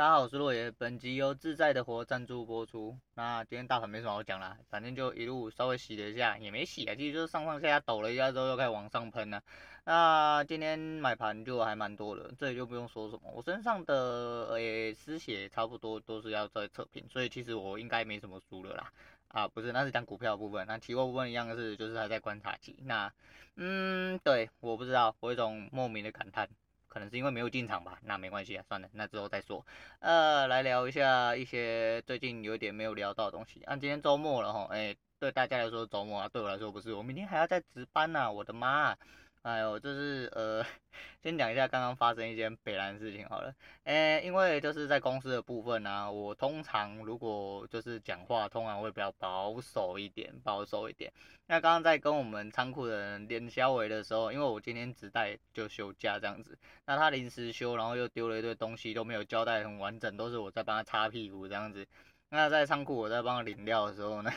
大家好，我是洛爷。本集由自在的活赞助播出。那今天大盘没什么好讲啦，反正就一路稍微洗了一下，也没洗啊，其实就是上上下下抖了一下之后又开始往上喷了。那今天买盘就还蛮多的，这里就不用说什么。我身上的诶失血差不多都是要在测评，所以其实我应该没什么输了啦。啊，不是，那是讲股票部分。那期货部分一样的是，就是还在观察期。那嗯，对，我不知道，我有一种莫名的感叹。可能是因为没有进场吧，那没关系啊，算了，那之后再说。呃，来聊一下一些最近有点没有聊到的东西。啊，今天周末了哈，哎，对大家来说周末啊，对我来说不是，我明天还要再值班呐，我的妈！哎呦，就是呃，先讲一下刚刚发生一件北兰事情好了。哎，因为就是在公司的部分呢、我通常如果就是讲话，通常会比较保守一点，保守一点。那刚刚在跟我们仓库的人连肖话的时候，因为我今天只带就休假这样子，那他临时休，然后又丢了一堆东西，都没有交代很完整，都是我在帮他擦屁股这样子。那在仓库我在帮领料的时候呢，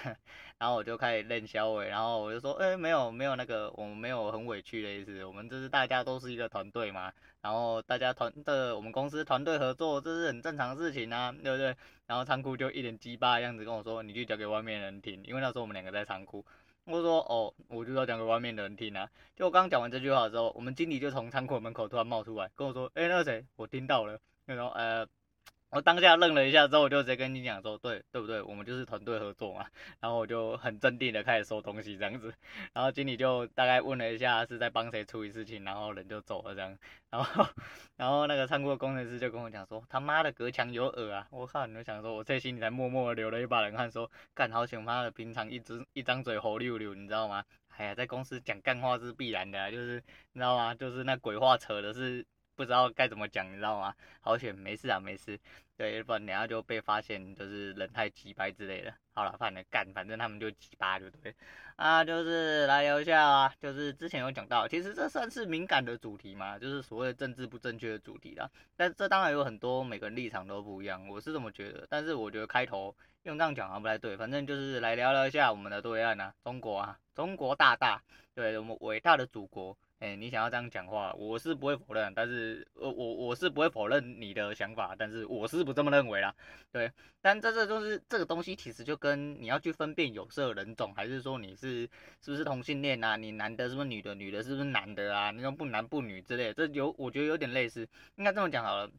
然后我就开始认小伟，然后我就说，哎、没有没有那个，我们没有很委屈的意思，我们这是大家都是一个团队嘛，然后大家团的我们公司团队合作，这是很正常的事情啊，对不对？然后仓库就一脸鸡巴的样子跟我说，你就讲给外面人听，因为那时候我们两个在仓库，我说，哦，我就要讲给外面的人听啊。就我刚讲完这句话的时候，我们经理就从仓库门口突然冒出来跟我说，哎、那个谁，我听到了，然后呃。我当下愣了一下，之后我就直接跟你讲说，对对不对？我们就是团队合作嘛。然后我就很镇定的开始收东西这样子。然后经理就大概问了一下是在帮谁处理事情，然后人就走了这样。然后然后那个仓库的工程师就跟我讲说，他妈的隔墙有耳啊！我靠，你就想说，我这心里才默默的流了一把冷汗，说干好险，妈的平常一直一张嘴猴溜溜，你知道吗？哎呀，在公司讲干话是必然的，就是你知道吗？就是那鬼话扯的是。不知道该怎么讲，你知道吗？好险，没事啊，没事。对，不然等下就被发现就是人太鸡掰之类的。好了，反正干，反正他们就鸡巴，对不对？啊，就是来聊一下啊，就是之前有讲到，其实这算是敏感的主题嘛，就是所谓政治不正确的主题啦。但这当然有很多每个人立场都不一样，我是这么觉得。但是我觉得开头用这样讲好像不太对，反正就是来聊聊一下我们的对岸啊，中国啊，中国大大，对我们伟大的祖国。哎、你想要这样讲话，我是不会否认，但是，呃，我我是不会否认你的想法，但是我是不这么认为啦，对，但这这就是这个东西，其实就跟你要去分辨有色人种，还是说你是是不是同性恋啊，你男的是不是女的，女的是不是男的啊，那种不男不女之类的，这有我觉得有点类似，应该这么讲好了，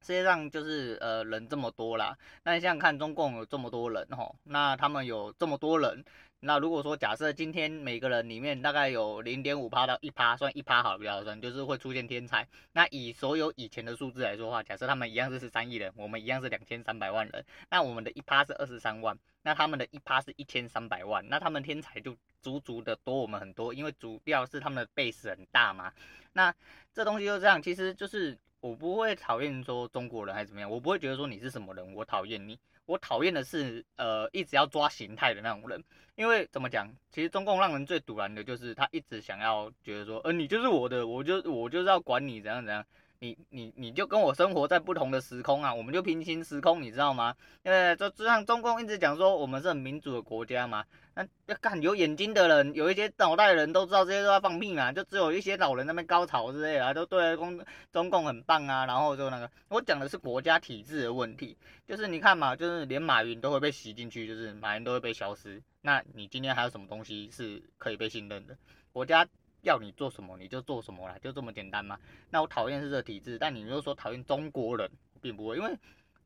世界上就是呃人这么多啦，那你想想看，中共有这么多人吼，那他们有这么多人。那如果说假设今天每个人里面大概有零点五趴到一趴，算一趴好比较算，就是会出现天才。那以所有以前的数字来说的话，假设他们一样是十三亿人，我们一样是两千三百万人，那我们的一趴是二十三万，那他们的一趴是一千三百万，那他们天才就足足的多我们很多，因为主要是他们的 base 很大嘛。那这东西就这样，其实就是我不会讨厌说中国人还是怎么样，我不会觉得说你是什么人，我讨厌你。我讨厌的是，呃，一直要抓形态的那种人，因为怎么讲，其实中共让人最堵然的就是他一直想要觉得说，呃，你就是我的，我就我就是要管你怎样怎样。你你你就跟我生活在不同的时空啊，我们就平行时空，你知道吗？因为就就像中共一直讲说我们是很民主的国家嘛，那要看有眼睛的人，有一些脑袋的人都知道这些都在放屁嘛，就只有一些老人那边高潮之类的，都对中中共很棒啊，然后就那个，我讲的是国家体制的问题，就是你看嘛，就是连马云都会被洗进去，就是马云都会被消失，那你今天还有什么东西是可以被信任的？国家。要你做什么你就做什么啦，就这么简单嘛。那我讨厌是这体制，但你如果说讨厌中国人，并不会，因为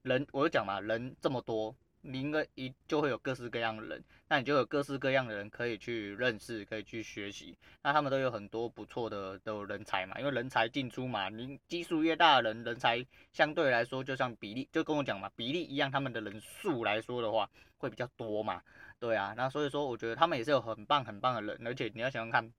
人我就讲嘛，人这么多，你应该一就会有各式各样的人，那你就有各式各样的人可以去认识，可以去学习。那他们都有很多不错的的人才嘛，因为人才进出嘛，你基数越大的人，人才相对来说就像比例，就跟我讲嘛，比例一样，他们的人数来说的话会比较多嘛。对啊，那所以说我觉得他们也是有很棒很棒的人，而且你要想想看。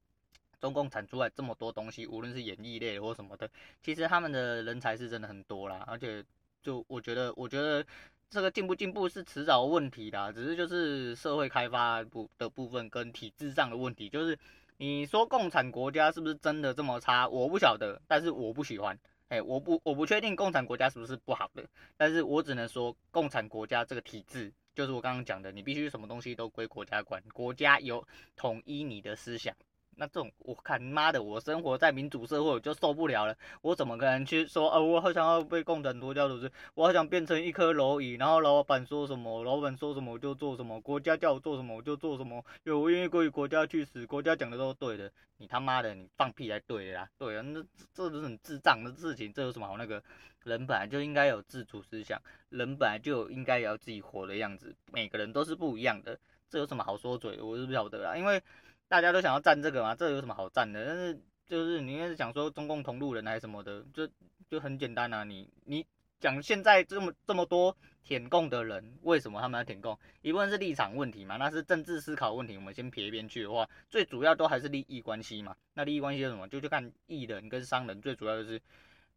中共产出来这么多东西，无论是演艺类或什么的，其实他们的人才是真的很多啦。而且，就我觉得，我觉得这个进不进步是迟早问题啦，只是就是社会开发部的部分跟体制上的问题。就是你说共产国家是不是真的这么差？我不晓得，但是我不喜欢。哎，我不我不确定共产国家是不是不好的，但是我只能说共产国家这个体制，就是我刚刚讲的，你必须什么东西都归国家管，国家有统一你的思想。那这种我看妈的，我生活在民主社会我就受不了了，我怎么可能去说，呃，我好想要被共产党教组织，我好想变成一颗蝼蚁，然后老板说什么，老板说什么我就做什么，国家叫我做什么我就做什么，有我愿意归国家去死，国家讲的都是对的，你他妈的你放屁才对的啦，对啊，那这都是很智障的事情，这有什么好那个？人本来就应该有自主思想，人本来就应该要自己活的样子，每个人都是不一样的，这有什么好说嘴？我是不晓得啊，因为大家都想要站这个嘛，这有什么好站的？但是就是你应该是讲说中共同路人还是什么的，就就很简单啊，你你讲现在这么这么多舔共的人，为什么他们要舔共？一部分是立场问题嘛，那是政治思考问题，我们先撇一边去的话，最主要都还是利益关系嘛。那利益关系是什么？就去看艺人跟商人，最主要就是，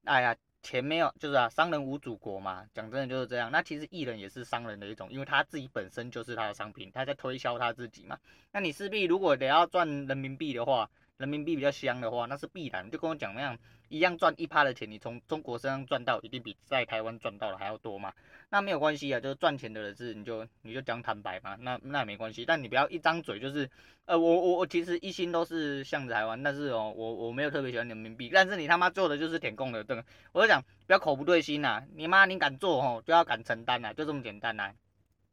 哎呀。钱没有，就是啊，商人无祖国嘛，讲真的就是这样。那其实艺人也是商人的一种，因为他自己本身就是他的商品，他在推销他自己嘛。那你势必如果得要赚人民币的话，人民币比较香的话，那是必然。就跟我讲那样，一样赚一趴的钱，你从中国身上赚到，一定比在台湾赚到的还要多嘛。那没有关系啊，就是赚钱的人是你就你就讲坦白嘛，那那也没关系。但你不要一张嘴就是，呃，我我我其实一心都是向着台湾，但是哦，我我没有特别喜欢人民币，但是你他妈做的就是舔共的，对。我就讲不要口不对心呐、你妈你敢做哦，就要敢承担呐，就这么简单呐、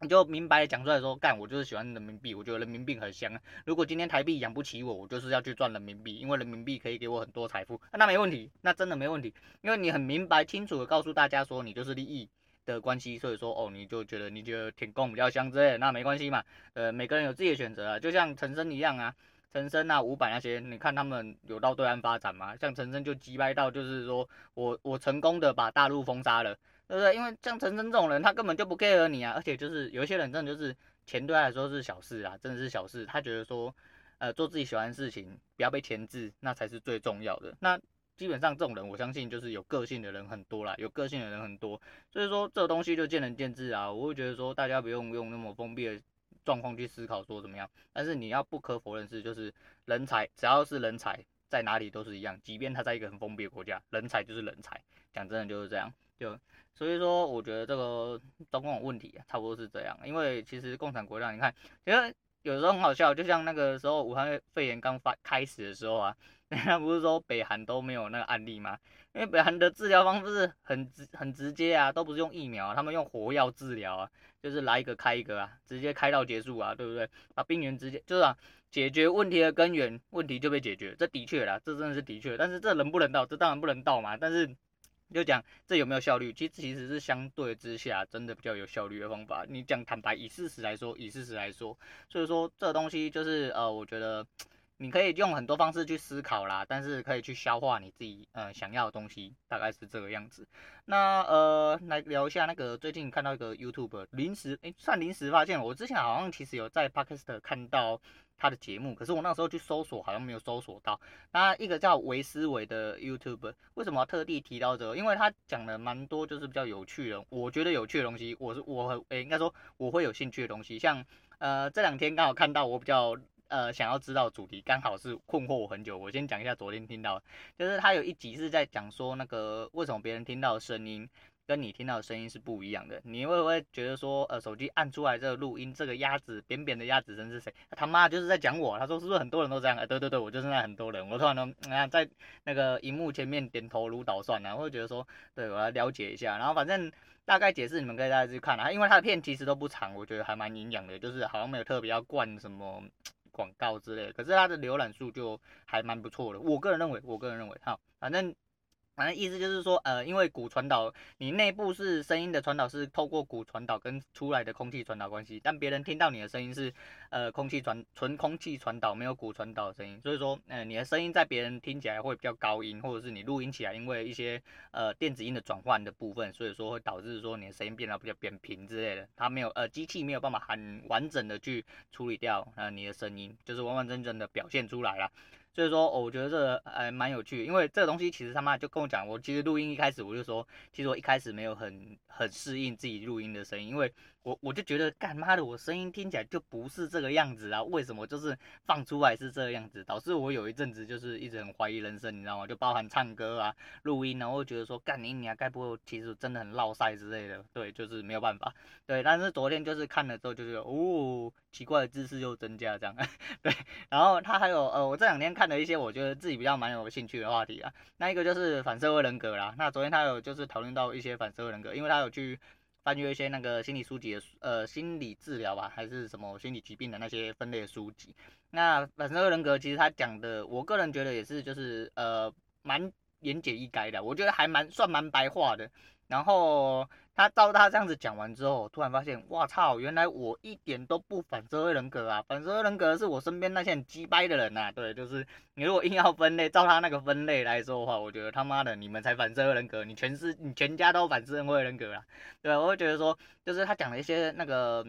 你就明白讲出来说，干我就是喜欢人民币，我觉得人民币很香。如果今天台币养不起我，我就是要去赚人民币，因为人民币可以给我很多财富，那没问题，那真的没问题，因为你很明白清楚的告诉大家说，你就是利益的关系，所以说哦，你就觉得你觉得舔共比较香之类的，那没关系嘛，呃，每个人有自己的选择啊，就像陈升一样啊，陈升啊、伍佰那些，你看他们有到对岸发展吗？像陈升就击败到就是说我我成功的把大陆封杀了。对不对？因为像陈真这种人，他根本就不 care 你啊，而且就是有一些人真的就是钱对他来说是小事啊，真的是小事。他觉得说，呃，做自己喜欢的事情，不要被牵制，那才是最重要的。那基本上这种人，我相信就是有个性的人很多啦，有个性的人很多。所以说这个东西就见仁见智啊。我会觉得说，大家不用用那么封闭的状况去思考说怎么样。但是你要不可否认是，就是人才只要是人才，在哪里都是一样，即便他在一个很封闭的国家，人才就是人才。讲真的就是这样，就。所以说，我觉得这个中共问题啊差不多是这样，因为其实共产国家，你看，其实有时候很好笑，就像那个时候武汉肺炎刚发开始的时候啊，人家不是说北韩都没有那个案例吗？因为北韩的治疗方式很直很直接啊，都不是用疫苗，他们用火药治疗啊，就是来一个开一个啊，直接开到结束啊，对不对？把病源直接就是啊，解决问题的根源，问题就被解决，这的确啦，这真的是的确，但是这能不能到？这当然不能到嘛，但是。就讲这有没有效率？其实其实是相对之下真的比较有效率的方法。你讲坦白，以事实来说，以事实来说，所以说这东西就是呃，我觉得你可以用很多方式去思考啦，但是可以去消化你自己呃想要的东西，大概是这个样子。那呃来聊一下那个最近看到一个 YouTube 临时诶，算临时发现，我之前好像其实有在 Podcast 看到。他的节目，可是我那时候去搜索，好像没有搜索到。那一个叫维思维的 YouTube 为什么要特地提到这个？因为他讲了蛮多，就是比较有趣的，我觉得有趣的东西，我是我很诶、应该说我会有兴趣的东西。像呃这两天刚好看到我比较呃想要知道主题，刚好是困惑我很久。我先讲一下昨天听到，就是他有一集是在讲说那个为什么别人听到的声音。跟你听到的声音是不一样的，你会不会觉得说，呃，手机按出来这个录音，这个鸭子扁扁的鸭子声是谁？他妈就是在讲我。他说是不是很多人都这样？哎，对对对，我就是那很多人。我突然呢，啊，在那个荧幕前面点头如捣蒜呢，我会觉得说，对我来了解一下。然后反正大概解释，你们可以大家去看啊，因为他的片其实都不长，我觉得还蛮营养的，就是好像没有特别要灌什么广告之类。可是他的浏览数就还蛮不错的，我个人认为，我个人认为，好，反正。反正意思就是说，呃，因为骨传导，你内部是声音的传导是透过骨传导跟出来的空气传导关系，但别人听到你的声音是，呃，空气传纯空气传导，没有骨传导的声音，所以说，呃，你的声音在别人听起来会比较高音，或者是你录音起来，因为一些呃电子音的转换的部分，所以说会导致说你的声音变得比较扁平之类的，它没有呃机器没有办法很完整的去处理掉呃你的声音，就是完完整整的表现出来了。所以说，我觉得这个还蛮有趣，因为这个东西其实他妈就跟我讲，我其实录音一开始我就说，其实我一开始没有很很适应自己录音的声音，因为我我就觉得干妈的，我声音听起来就不是这个样子啊，为什么就是放出来是这个样子，导致我有一阵子就是一直很怀疑人生，你知道吗？就包含唱歌啊、录音啊，我觉得说干你你啊，该不会其实真的很落赛之类的，对，就是没有办法，对，但是昨天就是看了之后就觉得，哦，奇怪的知识又增加这样，对，然后他还有呃，我这两天。看了一些我觉得自己比较蛮有兴趣的话题啊。那一个就是反社会人格啦。那昨天他有就是讨论到一些反社会人格，因为他有去翻阅一些那个心理书籍的呃心理治疗吧，还是什么心理疾病的那些分类的书籍。那反社会人格其实他讲的，我个人觉得也是就是呃蛮言简意赅的，我觉得还蛮算蛮白话的。然后他照他这样子讲完之后，突然发现，哇操，原来我一点都不反社会人格啊！反社会人格是我身边那些很鸡掰的人呐、啊。对，就是你如果硬要分类，照他那个分类来说的话，我觉得他妈的你们才反社会人格，你全是你全家都反社会人格啊。对，我会觉得说，就是他讲的一些那个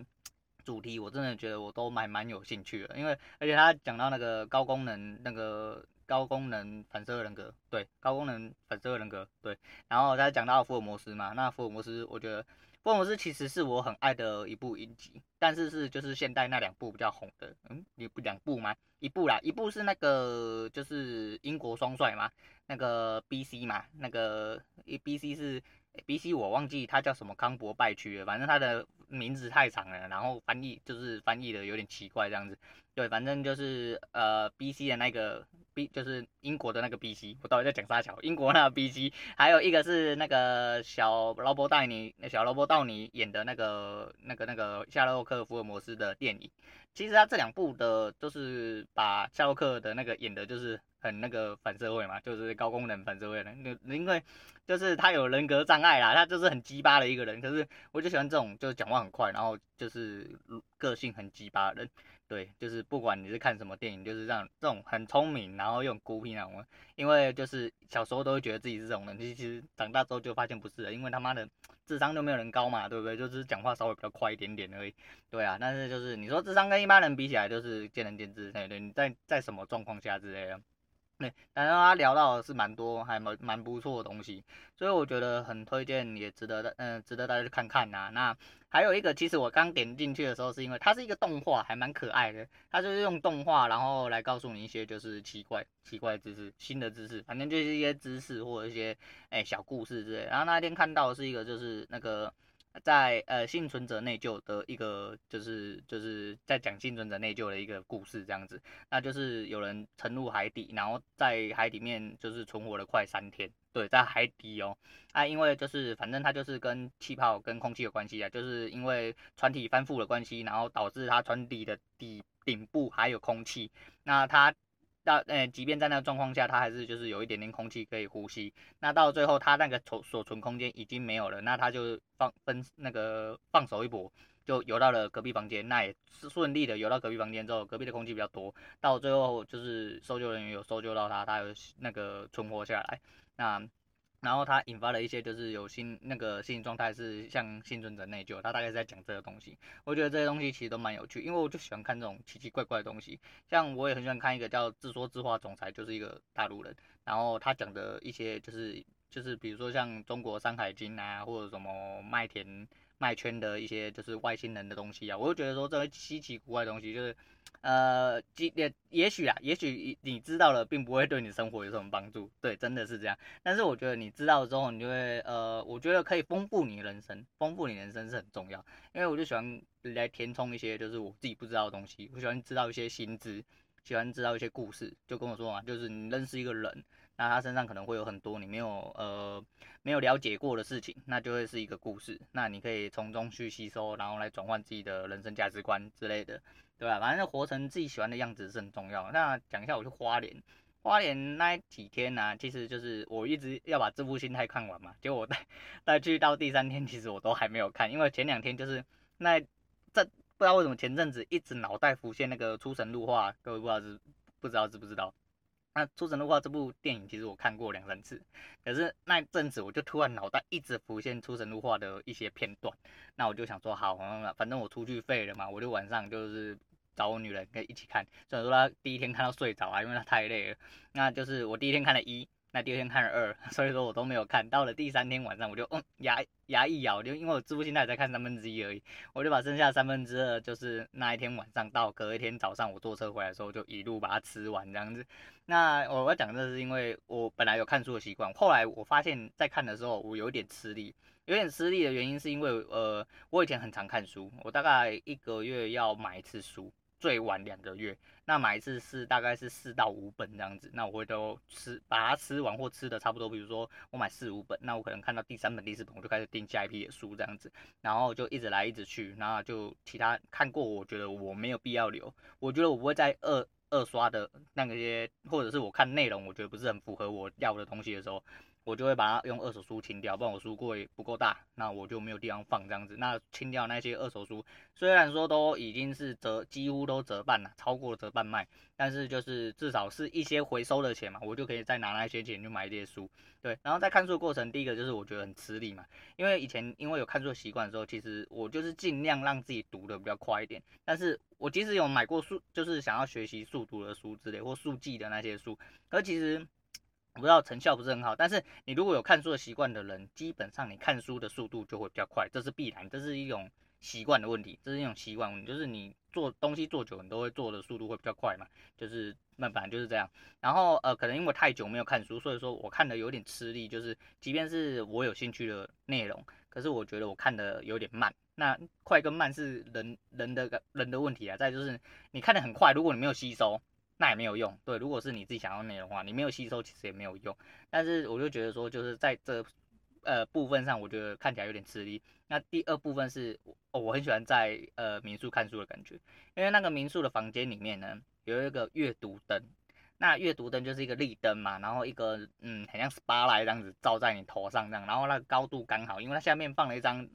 主题，我真的觉得我都蛮蛮有兴趣的，因为而且他讲到那个高功能那个。高功能反社会人格，对，高功能反社会人格，对，然后他讲到福尔摩斯嘛，那福尔摩斯，我觉得福尔摩斯其实是我很爱的一部影集，但是是就是现代那两部比较红的，嗯，一部两部吗？一部啦，一部是那个就是英国双帅嘛，那个 B C 嘛，那个 B C 是 B C 我忘记他叫什么康伯拜区了，反正他的名字太长了，然后翻译就是翻译的有点奇怪这样子，对，反正就是呃 B C 的那个。B 就是英国的那个 BC，我到底在讲啥桥？英国那个 BC，还有一个是那个小劳勃道尼，小劳勃道尼演的那个那个那个夏洛克福尔摩斯的电影。其实他这两部的都是把夏洛克的那个演的，就是很那个反社会嘛，就是高功能反社会人。因为就是他有人格障碍啦，他就是很鸡巴的一个人。可是我就喜欢这种，就是讲话很快，然后就是个性很鸡巴的人。对，就是不管你是看什么电影，就是让这种很聪明，然后又很孤僻那种。因为就是小时候都会觉得自己是这种人，其实长大之后就发现不是了，因为他妈的智商都没有人高嘛，对不对？就是讲话稍微比较快一点点而已。对啊，但是就是你说智商跟一般人比起来，就是见仁见智。对对，你在在什么状况下之类的。对，然后他聊到的是蛮多，还蛮蛮不错的东西，所以我觉得很推荐，也值得的，嗯、值得大家去看看呐、啊。那还有一个，其实我刚点进去的时候，是因为它是一个动画，还蛮可爱的。它就是用动画，然后来告诉你一些就是奇怪奇怪知识，新的知识，反正就是一些知识或者一些哎、小故事之类。然后那天看到的是一个就是那个。在呃幸存者内疚的一个就是就是在讲幸存者内疚的一个故事这样子，那就是有人沉入海底，然后在海里面就是存活了快三天，对，在海底哦，啊，因为就是反正它就是跟气泡跟空气有关系啊，就是因为船体翻覆的关系，然后导致它船底的底顶部还有空气，那它。到呃，即便在那个状况下，它还是就是有一点点空气可以呼吸。那到最后，它那个储所存空间已经没有了，那它就放分那个放手一搏，就游到了隔壁房间。那也是顺利的游到隔壁房间之后，隔壁的空气比较多。到最后就是搜救人员有搜救到它，它有那个存活下来。那。然后他引发了一些，就是有心那个心理状态是像幸存者内疚，他大概是在讲这个东西。我觉得这些东西其实都蛮有趣，因为我就喜欢看这种奇奇怪怪的东西。像我也很喜欢看一个叫自说自话总裁，就是一个大陆人，然后他讲的一些就是就是比如说像中国山海经啊，或者什么麦田。卖圈的一些就是外星人的东西啊，我就觉得说这些稀奇古怪的东西，就是，呃，也也许啊，也许你知道了，并不会对你生活有什么帮助，对，真的是这样。但是我觉得你知道了之后，你就会，呃，我觉得可以丰富你人生，丰富你人生是很重要。因为我就喜欢来填充一些就是我自己不知道的东西，我喜欢知道一些新知，喜欢知道一些故事。就跟我说嘛，就是你认识一个人。那他身上可能会有很多你没有呃没有了解过的事情，那就会是一个故事。那你可以从中去吸收，然后来转换自己的人生价值观之类的，对吧？反正活成自己喜欢的样子是很重要。那讲一下我去花莲，花莲那几天呢、其实就是我一直要把这部心态看完嘛。结果我带带去到第三天，其实我都还没有看，因为前两天就是那这不知道为什么前阵子一直脑袋浮现那个出神入化，各位不知道是不知道知不知道？那《出神入化》这部电影其实我看过两三次，可是那阵子我就突然脑袋一直浮现《出神入化》的一些片段，那我就想说好，反正我出去废了嘛，我就晚上就是找我女人跟一起看。虽然说她第一天看到睡着啊，因为她太累了，那就是我第一天看了一。那第二天看了二，所以说我都没有看到了第三天晚上，我就嗯牙牙一咬，就因为我支付现在才看三分之一而已，我就把剩下三分之二，就是那一天晚上到隔一天早上我坐车回来的时候，就一路把它吃完这样子。那我要讲这是，因为我本来有看书的习惯，后来我发现在看的时候我有点吃力，有点吃力的原因是因为呃我以前很常看书，我大概一个月要买一次书。最晚两个月。那买一次是大概是四到五本这样子，那我会都吃，把它吃完或吃的差不多。比如说我买四五本，那我可能看到第三本、第四本，我就开始订下一批的书这样子，然后就一直来一直去，然后就其他看过，我觉得我没有必要留，我觉得我不会再二二刷的那个些，或者是我看内容我觉得不是很符合我要的东西的时候。我就会把它用二手书清掉，不然我书柜不够大，那我就没有地方放这样子。那清掉那些二手书，虽然说都已经是折，几乎都折半了，超过折半卖，但是就是至少是一些回收的钱嘛，我就可以再拿那些钱去买一些书。对，然后在看书的过程，第一个就是我觉得很吃力嘛，因为以前因为有看书的习惯的时候，其实我就是尽量让自己读的比较快一点。但是我即使有买过书，就是想要学习速读的书之类或速记的那些书，可其实。我不知道成效不是很好，但是你如果有看书的习惯的人，基本上你看书的速度就会比较快，这是必然，这是一种习惯的问题，这是一种习惯问题，就是你做东西做久，你都会做的速度会比较快嘛，就是那反正就是这样。然后呃，可能因为太久没有看书，所以说我看的有点吃力，就是即便是我有兴趣的内容，可是我觉得我看的有点慢。那快跟慢是人人的人的问题啊，再就是你看的很快，如果你没有吸收。那也没有用，对，如果是你自己想要内容的话，你没有吸收，其实也没有用。但是我就觉得说，就是在这呃部分上，我觉得看起来有点吃力。那第二部分是，哦，我很喜欢在呃民宿看书的感觉，因为那个民宿的房间里面呢，有一个阅读灯，那阅读灯就是一个立灯嘛，然后一个嗯，很像 SPA 来这样子照在你头上这样，然后那个高度刚好，因为它下面放了一张。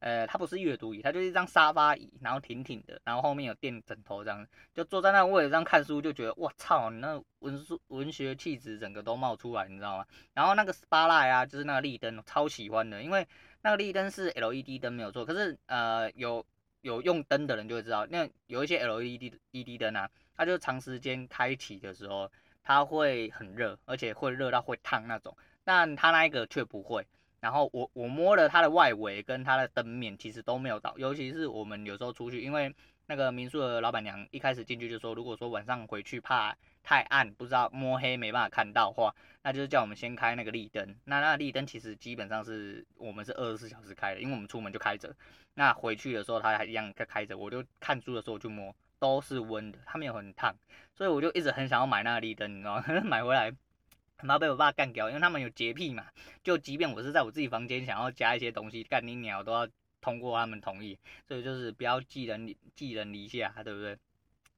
呃，它不是阅读椅，它就是一张沙发椅，然后挺挺的，然后后面有垫枕头这样，就坐在那个位置上看书，就觉得我操，你那文书文学气质整个都冒出来，你知道吗？然后那个 SPA light 啊，就是那个立灯，超喜欢的，因为那个立灯是 LED 灯没有错，可是呃有有用灯的人就会知道，那有一些 LED LED 灯啊，它就长时间开启的时候，它会很热，而且会热到会烫那种，但它那一个却不会。然后我我摸了它的外围跟它的灯面，其实都没有倒，尤其是我们有时候出去，因为那个民宿的老板娘一开始进去就说，如果说晚上回去怕太暗，不知道摸黑没办法看到的话，那就是叫我们先开那个立灯。那那个立灯其实基本上是我们是二十四小时开的，因为我们出门就开着。那回去的时候它还一样在开着，我就看书的时候就摸，都是温的，它没有很烫，所以我就一直很想要买那个立灯，你知道吗？买回来。怕被我爸干掉，因为他们有洁癖嘛。就即便我是在我自己房间想要加一些东西，干你鸟都要通过他们同意，所以就是不要寄人寄人篱下，对不对？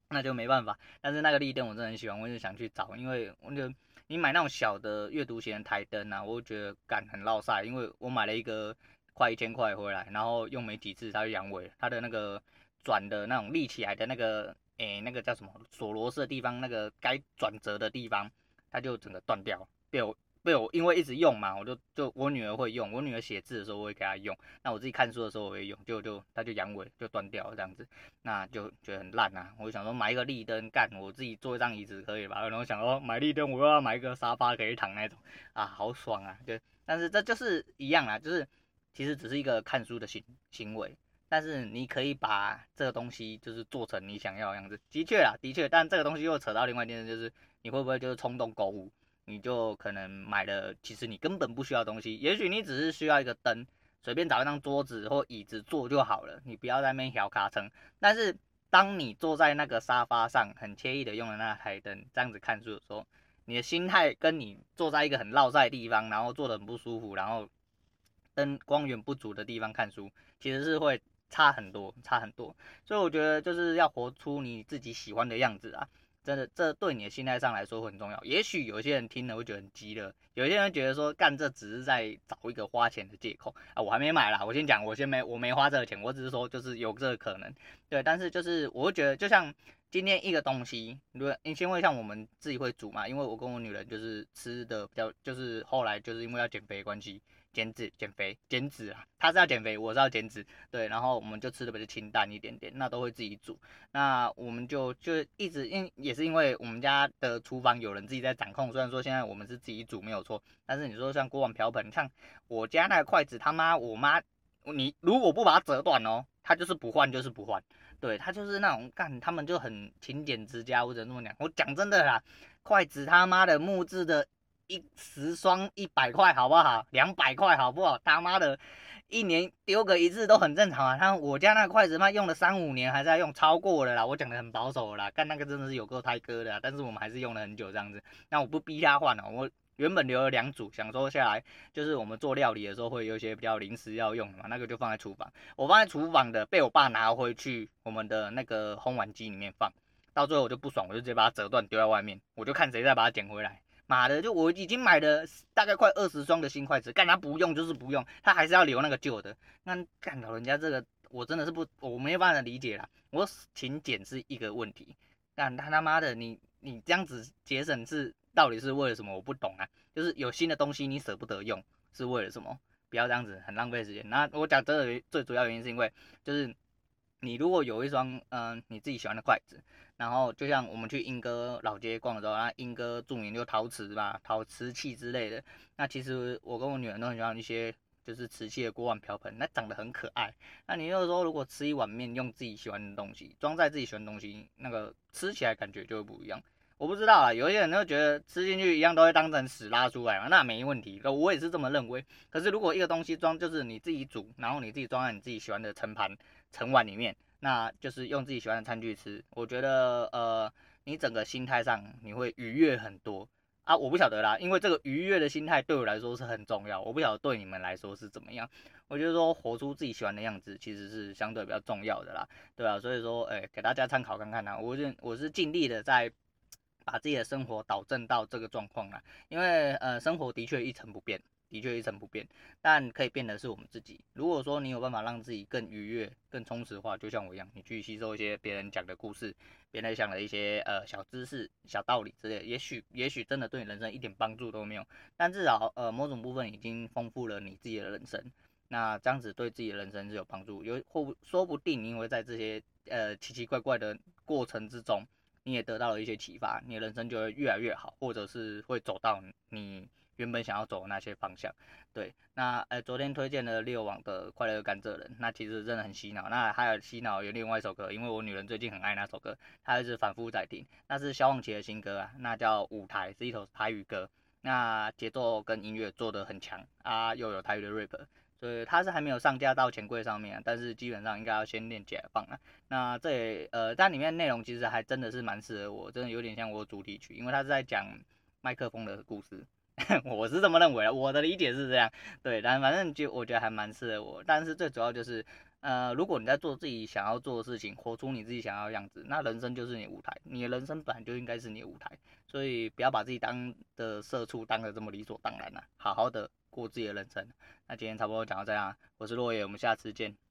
那就没办法。但是那个立灯我真的很喜欢，我就想去找，因为我觉得你买那种小的阅读型的台灯啊，我觉得干很落赛，因为我买了一个快一千块回来，然后用没几次它就阳痿，它的那个转的那种立起来的那个，诶，那个叫什么锁螺丝的地方，那个该转折的地方。它就整个断掉，被我被我因为一直用嘛，我就就我女儿会用，我女儿写字的时候我会给她用，那我自己看书的时候我会用，就就它就阳痿就断掉了这样子，那就觉得很烂啊。我就想说买一个立灯干，我自己坐一张椅子可以吧？然后想说买立灯，我又要买一个沙发可以躺那种啊，好爽啊！对，但是这就是一样啊，就是其实只是一个看书的行行为，但是你可以把这个东西就是做成你想要的样子，的确啊，的确，但这个东西又扯到另外一件事就是。你会不会就是冲动购物？你就可能买了，其实你根本不需要东西。也许你只是需要一个灯，随便找一张桌子或椅子坐就好了。你不要在那边小卡撑。但是当你坐在那个沙发上，很惬意的用了那台灯，这样子看书的时候，你的心态跟你坐在一个很落在的地方，然后坐得很不舒服，然后灯光源不足的地方看书，其实是会差很多，差很多。所以我觉得就是要活出你自己喜欢的样子啊。真的，这对你的心态上来说很重要。也许有些人听了会觉得很鸡肋，有些人觉得说干这只是在找一个花钱的借口啊。我还没买啦，我先讲，我先没我没花这个钱，我只是说就是有这个可能。对，但是就是我会觉得，就像今天一个东西，如果你先会像我们自己会煮嘛，因为我跟我女人就是吃的比较，就是后来就是因为要减肥关系。减脂、减肥、减脂啊！他是要减肥，我是要减脂，对，然后我们就吃的比较清淡一点点，那都会自己煮。那我们就就一直因也是因为我们家的厨房有人自己在掌控，虽然说现在我们是自己煮没有错，但是你说像锅碗瓢盆，像我家那个筷子，他妈我妈，你如果不把它折断哦，他就是不换就是不换，对，他就是那种干，他们就很勤俭持家，或者那么讲。我讲真的啦，筷子他妈的木质的。一十双一百块好不好？两百块好不好？他妈的，一年丢个一次都很正常啊。他我家那个筷子嘛，用了三五年还在用，超过了啦。我讲的很保守啦，干那个真的是有够胎哥的啦，但是我们还是用了很久这样子。那我不逼他换了，我原本留了两组，想说下来就是我们做料理的时候会有一些比较临时要用的嘛，那个就放在厨房。我放在厨房的，被我爸拿回去我们的那个烘碗机里面放，到最后我就不爽，我就直接把它折断丢在外面，我就看谁再把它捡回来。妈的，就我已经买了大概快二十双的新筷子，干他不用就是不用，他还是要留那个旧的。那干老人家这个，我真的是不，我没办法理解啦。我勤俭是一个问题，但他他妈的，你你这样子节省是到底是为了什么？我不懂啊。就是有新的东西你舍不得用，是为了什么？不要这样子，很浪费时间。那我讲这个最主要原因是因为，就是你如果有一双嗯、你自己喜欢的筷子。然后就像我们去莺歌老街逛的时候，那莺歌著名就陶瓷嘛，陶瓷器之类的。那其实我跟我女儿都很喜欢一些就是瓷器的锅碗瓢盆，那长得很可爱。那你就是说，如果吃一碗面用自己喜欢的东西装在自己喜欢的东西，那个吃起来感觉就会不一样。我不知道啊，有一些人就觉得吃进去一样都会当成屎拉出来嘛，那没问题，我也是这么认为。可是如果一个东西装就是你自己煮，然后你自己装在你自己喜欢的盛盘、盛碗里面。那就是用自己喜欢的餐具吃，我觉得呃，你整个心态上你会愉悦很多啊。我不晓得啦，因为这个愉悦的心态对我来说是很重要，我不晓得对你们来说是怎么样。我觉得说活出自己喜欢的样子其实是相对比较重要的啦，对吧？所以说，哎、给大家参考看看啦。我是我是尽力的在把自己的生活导正到这个状况啦，因为呃，生活的确一成不变。的确一成不变，但可以变的是我们自己。如果说你有办法让自己更愉悦、更充实的话，就像我一样，你去吸收一些别人讲的故事、别人讲的一些呃小知识、小道理之类的，也许也许真的对你人生一点帮助都没有，但至少呃某种部分已经丰富了你自己的人生。那这样子对自己的人生是有帮助，有或说不定你会在这些呃奇奇怪怪的过程之中，你也得到了一些启发，你的人生就会越来越好，或者是会走到你。原本想要走的那些方向，对，那呃、昨天推荐了六网的快乐甘蔗人，那其实真的很洗脑。那还有洗脑有另外一首歌，因为我女人最近很爱那首歌，她一直反复在听。那是萧煌奇的新歌啊，那叫舞台，是一首台语歌。那节奏跟音乐做得很强啊，又有台语的 rap，所以它是还没有上架到钱柜上面，啊，但是基本上应该要先练解放啊。那这也呃，但里面内容其实还真的是蛮适合我，真的有点像我主题曲，因为它是在讲麦克风的故事。我是这么认为的，我的理解是这样，对，但反正就我觉得还蛮适合我。但是最主要就是，呃，如果你在做自己想要做的事情，活出你自己想要的样子，那人生就是你舞台，你的人生本来就应该是你的舞台，所以不要把自己当的社畜当的这么理所当然了，好好的过自己的人生。那今天差不多讲到这样，我是落叶，我们下次见。